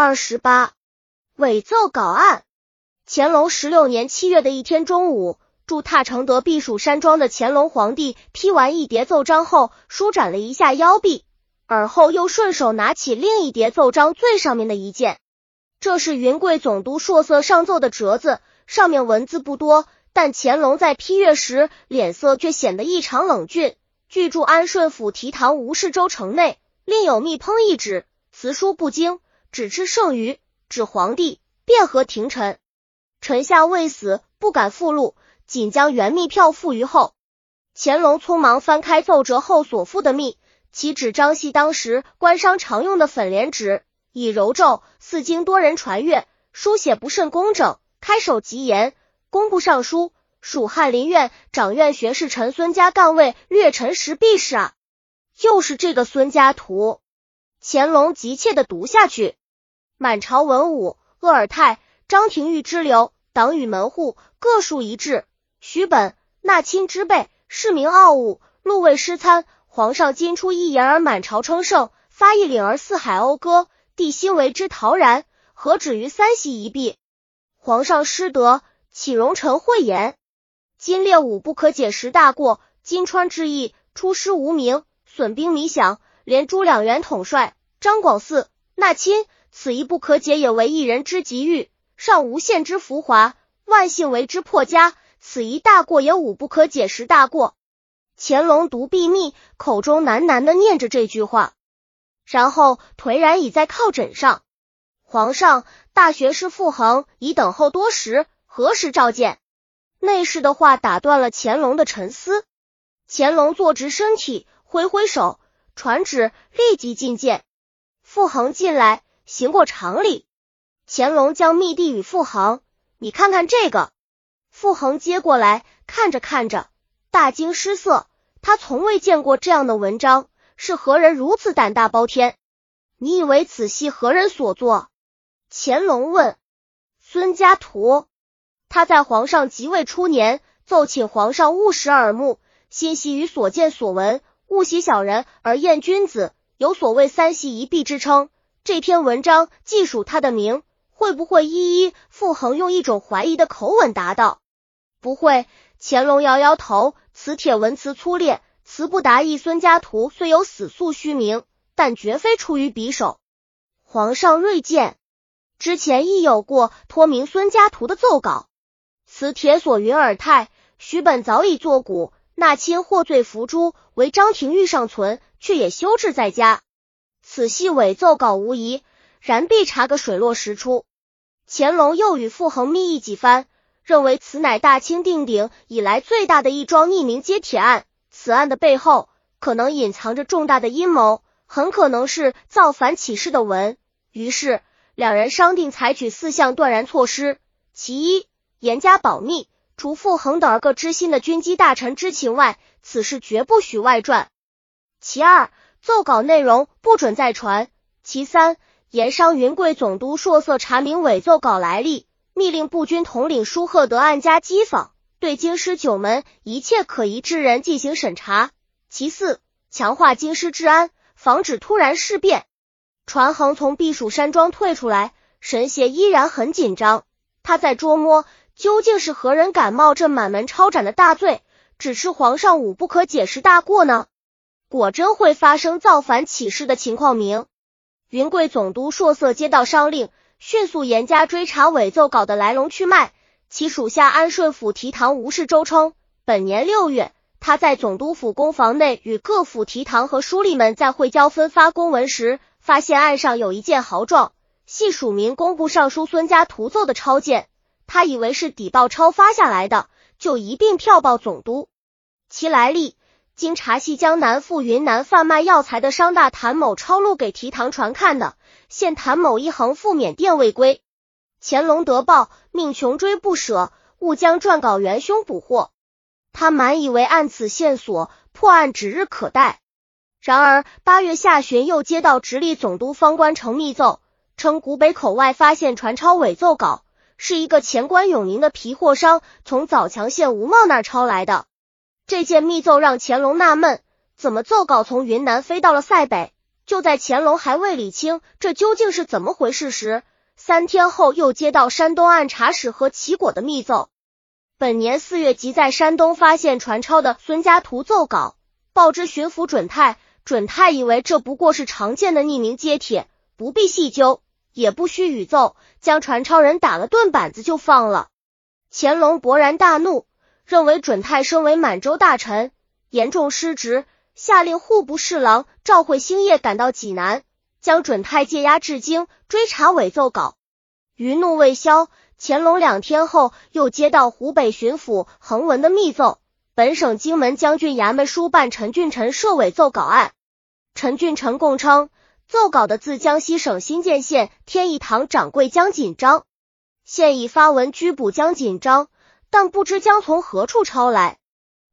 二十八，伪奏稿案。乾隆十六年七月的一天中午，驻踏承德避暑山庄的乾隆皇帝批完一叠奏章后，舒展了一下腰臂，而后又顺手拿起另一叠奏章最上面的一件。这是云贵总督硕色上奏的折子，上面文字不多，但乾隆在批阅时脸色却显得异常冷峻。据住安顺府提堂吴氏州城内，另有密烹一纸，辞书不精。只吃剩余，指皇帝便和廷臣。臣下未死，不敢复录，仅将原密票付于后。乾隆匆忙翻开奏折后所附的密，其纸张系当时官商常用的粉莲纸，以柔皱，似经多人传阅，书写不甚工整。开首即言：工部尚书蜀翰林院掌院学士陈孙家干位略陈时避事啊！又是这个孙家图。乾隆急切的读下去。满朝文武，鄂尔泰、张廷玉之流，党羽门户各数一致。徐本、纳亲之辈，市民傲物，禄位失参。皇上今出一言而满朝称圣，发一领而四海讴歌，帝心为之陶然。何止于三席一弊？皇上失德，岂容臣讳言？今列武不可解十大过：金川之役出师无名，损兵弥饷，连诸两员统帅张广嗣、纳亲。此一不可解，也为一人之急欲，尚无限之浮华，万幸为之破家。此一大过，也五不可解十大过。乾隆独闭密，口中喃喃的念着这句话，然后颓然倚在靠枕上。皇上，大学士傅恒已等候多时，何时召见？内侍的话打断了乾隆的沉思。乾隆坐直身体，挥挥手，传旨立即觐见。傅恒进来。行过常礼，乾隆将密递与傅恒，你看看这个。傅恒接过来，看着看着，大惊失色。他从未见过这样的文章，是何人如此胆大包天？你以为此系何人所作？乾隆问。孙家图，他在皇上即位初年，奏请皇上勿使耳目，心系于所见所闻，勿喜小人而厌君子，有所谓三系一弊之称。这篇文章既属他的名，会不会一一傅恒用一种怀疑的口吻答道？不会。乾隆摇摇头，此帖文辞粗劣，词不达意。孙家图虽有死诉虚名，但绝非出于匕首。皇上锐见，之前亦有过托名孙家图的奏稿，此帖所云尔泰、徐本早已作古，纳亲获罪伏诛，唯张廷玉尚存，却也修治在家。此系伪奏稿无疑，然必查个水落石出。乾隆又与傅恒密议几番，认为此乃大清定鼎以来最大的一桩匿名揭帖案。此案的背后可能隐藏着重大的阴谋，很可能是造反起事的文。于是两人商定采取四项断然措施：其一，严加保密，除傅恒等二个知心的军机大臣知情外，此事绝不许外传；其二。奏稿内容不准再传。其三，盐商云贵总督硕色查明伪奏稿来历，密令步军统领舒赫德按家机访，对京师九门一切可疑之人进行审查。其四，强化京师治安，防止突然事变。传恒从避暑山庄退出来，神邪依然很紧张，他在捉摸究竟是何人敢冒这满门抄斩的大罪，只是皇上武不可解释大过呢？果真会发生造反起事的情况。明云贵总督硕色接到商令，迅速严加追查伪奏稿的来龙去脉。其属下安顺府提堂吴氏周称，本年六月，他在总督府公房内与各府提堂和书吏们在会交分发公文时，发现案上有一件豪状，系署名工部尚书孙家图奏的抄件。他以为是底报抄发下来的，就一并票报总督。其来历。经查系江南赴云南贩卖药材的商大谭某抄录给提堂传看的，现谭某一横赴缅甸未归。乾隆得报，命穷追不舍，务将撰稿元凶捕获。他满以为按此线索破案指日可待，然而八月下旬又接到直隶总督方官城密奏，称古北口外发现传抄伪奏稿，是一个前关永宁的皮货商从枣强县吴茂那儿抄来的。这件密奏让乾隆纳闷，怎么奏稿从云南飞到了塞北，就在乾隆还未理清这究竟是怎么回事时，三天后又接到山东按察使和齐果的密奏。本年四月，即在山东发现传抄的孙家图奏稿，报知巡抚准泰。准泰以为这不过是常见的匿名揭帖，不必细究，也不需语奏，将传抄人打了顿板子就放了。乾隆勃然大怒，认为准泰身为满洲大臣，严重失职，下令户部侍郎赵会兴业赶到济南，将准泰借押至京，追查伪奏稿。余怒未消，乾隆两天后又接到湖北巡抚恒文的密奏，本省荆门将军衙门书办陈俊臣涉伪奏稿案。陈俊臣供称，奏稿的自江西省新建县天义堂掌柜江锦章，现已发文拘捕江锦章，但不知将从何处抄来。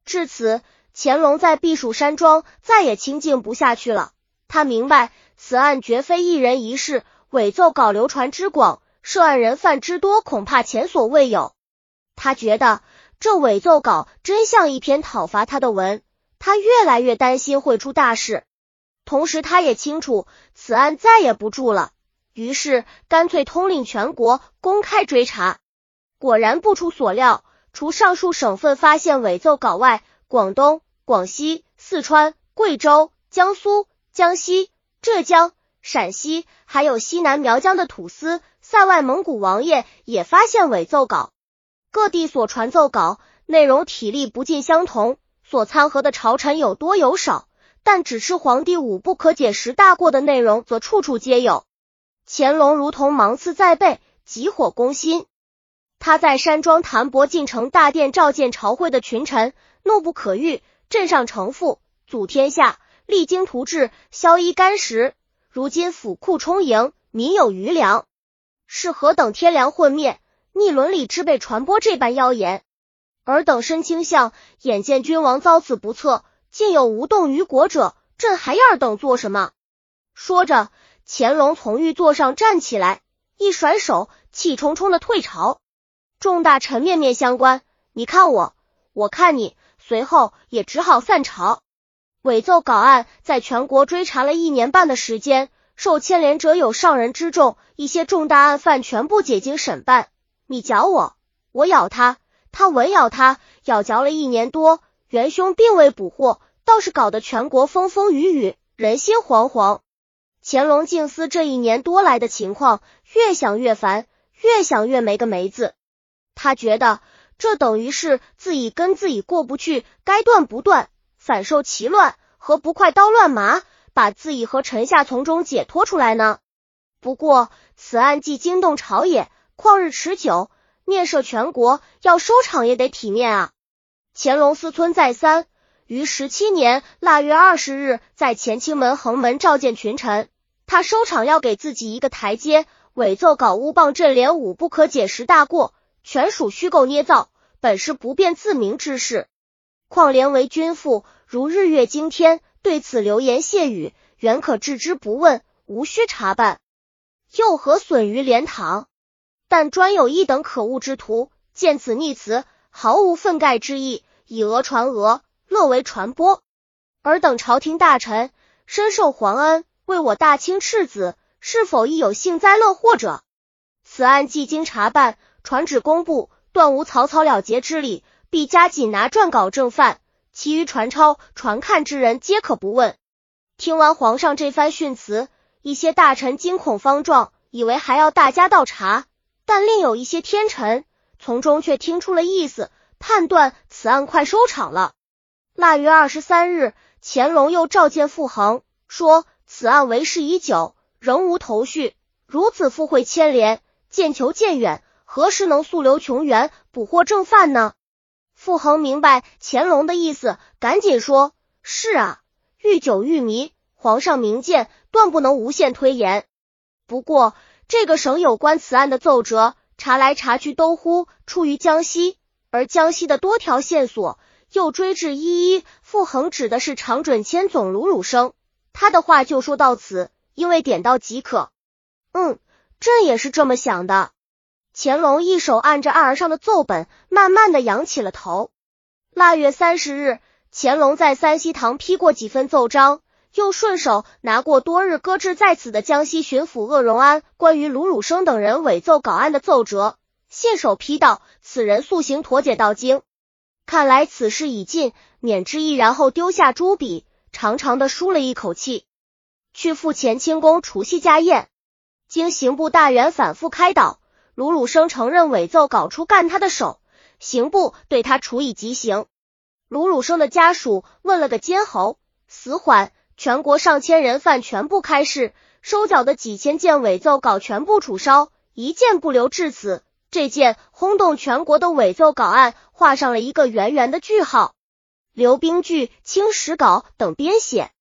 至此，乾隆在避暑山庄再也清静不下去了。他明白此案绝非一人一事，伪奏稿流传之广，涉案人犯之多，恐怕前所未有。他觉得这伪奏稿真像一篇讨伐他的文，他越来越担心会出大事。同时，他也清楚此案再也不住了，于是干脆通令全国公开追查。果然不出所料，除上述省份发现伪奏稿外，广东、广西、四川、贵州、江苏、江西、浙江、陕西，还有西南苗疆的土司、塞外蒙古王爷也发现伪奏稿。各地所传奏稿内容体例不尽相同，所参合的朝臣有多有少。但只是皇帝五不可解十大过的内容，则处处皆有。乾隆如同芒刺在背，急火攻心。他在山庄谭伯进城大殿召见朝会的群臣，怒不可遏。镇上城父，祖天下，励精图治，消衣干食。如今府库充盈，民有余粮，是何等天良混灭、逆伦理之辈传播这般妖言？尔等身倾向，眼见君王遭此不测。竟有无动于国者，朕还要等做什么？说着，乾隆从御座上站起来，一甩手，气冲冲的退朝。众大臣面面相关，你看我，我看你，随后也只好散朝。伪奏稿案在全国追查了一年半的时间，受牵连者有上人之众，一些重大案犯全部解经审办。你嚼我，我咬他，他文咬他，咬嚼了一年多。元凶并未捕获，倒是搞得全国风风雨雨，人心惶惶。乾隆静思这一年多来的情况，越想越烦，越想越没个没字。他觉得这等于是自己跟自己过不去，该断不断，反受其乱，何不快刀乱麻，把自己和臣下从中解脱出来呢？不过此案既惊动朝野，旷日持久，念涉全国，要收场也得体面啊。乾隆思忖再三，于十七年腊月二十日在乾清门横门召见群臣。他收场要给自己一个台阶，伪奏稿诬谤朕连五不可解十大过，全属虚构捏造，本是不便自明之事。况连为君父，如日月惊天，对此流言谢语，原可置之不问，无需查办，又何损于莲堂？但专有一等可恶之徒，见此逆词。毫无愤慨之意，以讹传讹，乐为传播。尔等朝廷大臣深受皇恩，为我大清赤子，是否亦有幸灾乐祸者？此案既经查办，传旨公布，断无草草了结之理，必加紧拿撰稿正犯，其余传抄、传看之人，皆可不问。听完皇上这番训词，一些大臣惊恐方状，以为还要大家倒查，但另有一些天臣。从中却听出了意思，判断此案快收场了。腊月二十三日，乾隆又召见傅恒，说此案为时已久，仍无头绪，如此附会牵连，渐求渐远，何时能速流穷源，捕获正犯呢？傅恒明白乾隆的意思，赶紧说：“是啊，愈久愈迷，皇上明鉴，断不能无限推延。不过这个省有关此案的奏折。”查来查去都乎出于江西，而江西的多条线索又追至一一。傅恒指的是常准千总鲁鲁生，他的话就说到此，因为点到即可。嗯，朕也是这么想的。乾隆一手按着案儿上的奏本，慢慢的仰起了头。腊月三十日，乾隆在三希堂批过几份奏章，又顺手拿过多日搁置在此的江西巡抚鄂荣安关于卢汝生等人伪奏稿案的奏折，信手批道：“此人素行妥解到京，看来此事已尽，免之意。”然后丢下朱笔，长长的舒了一口气，去赴乾清宫除夕家宴。经刑部大员反复开导，鲁汝生承认伪奏稿出干他的手，刑部对他处以极刑。鲁汝生的家属问了个监喉，死缓。全国上千人犯全部开释，收缴的几千件伪奏稿全部处烧，一件不留。至此，这件轰动全国的伪奏稿案画上了一个圆圆的句号。刘冰剧《清史稿》等编写。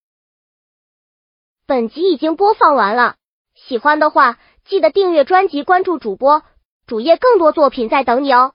本集已经播放完了，喜欢的话记得订阅专辑，关注主播主页，更多作品在等你哦。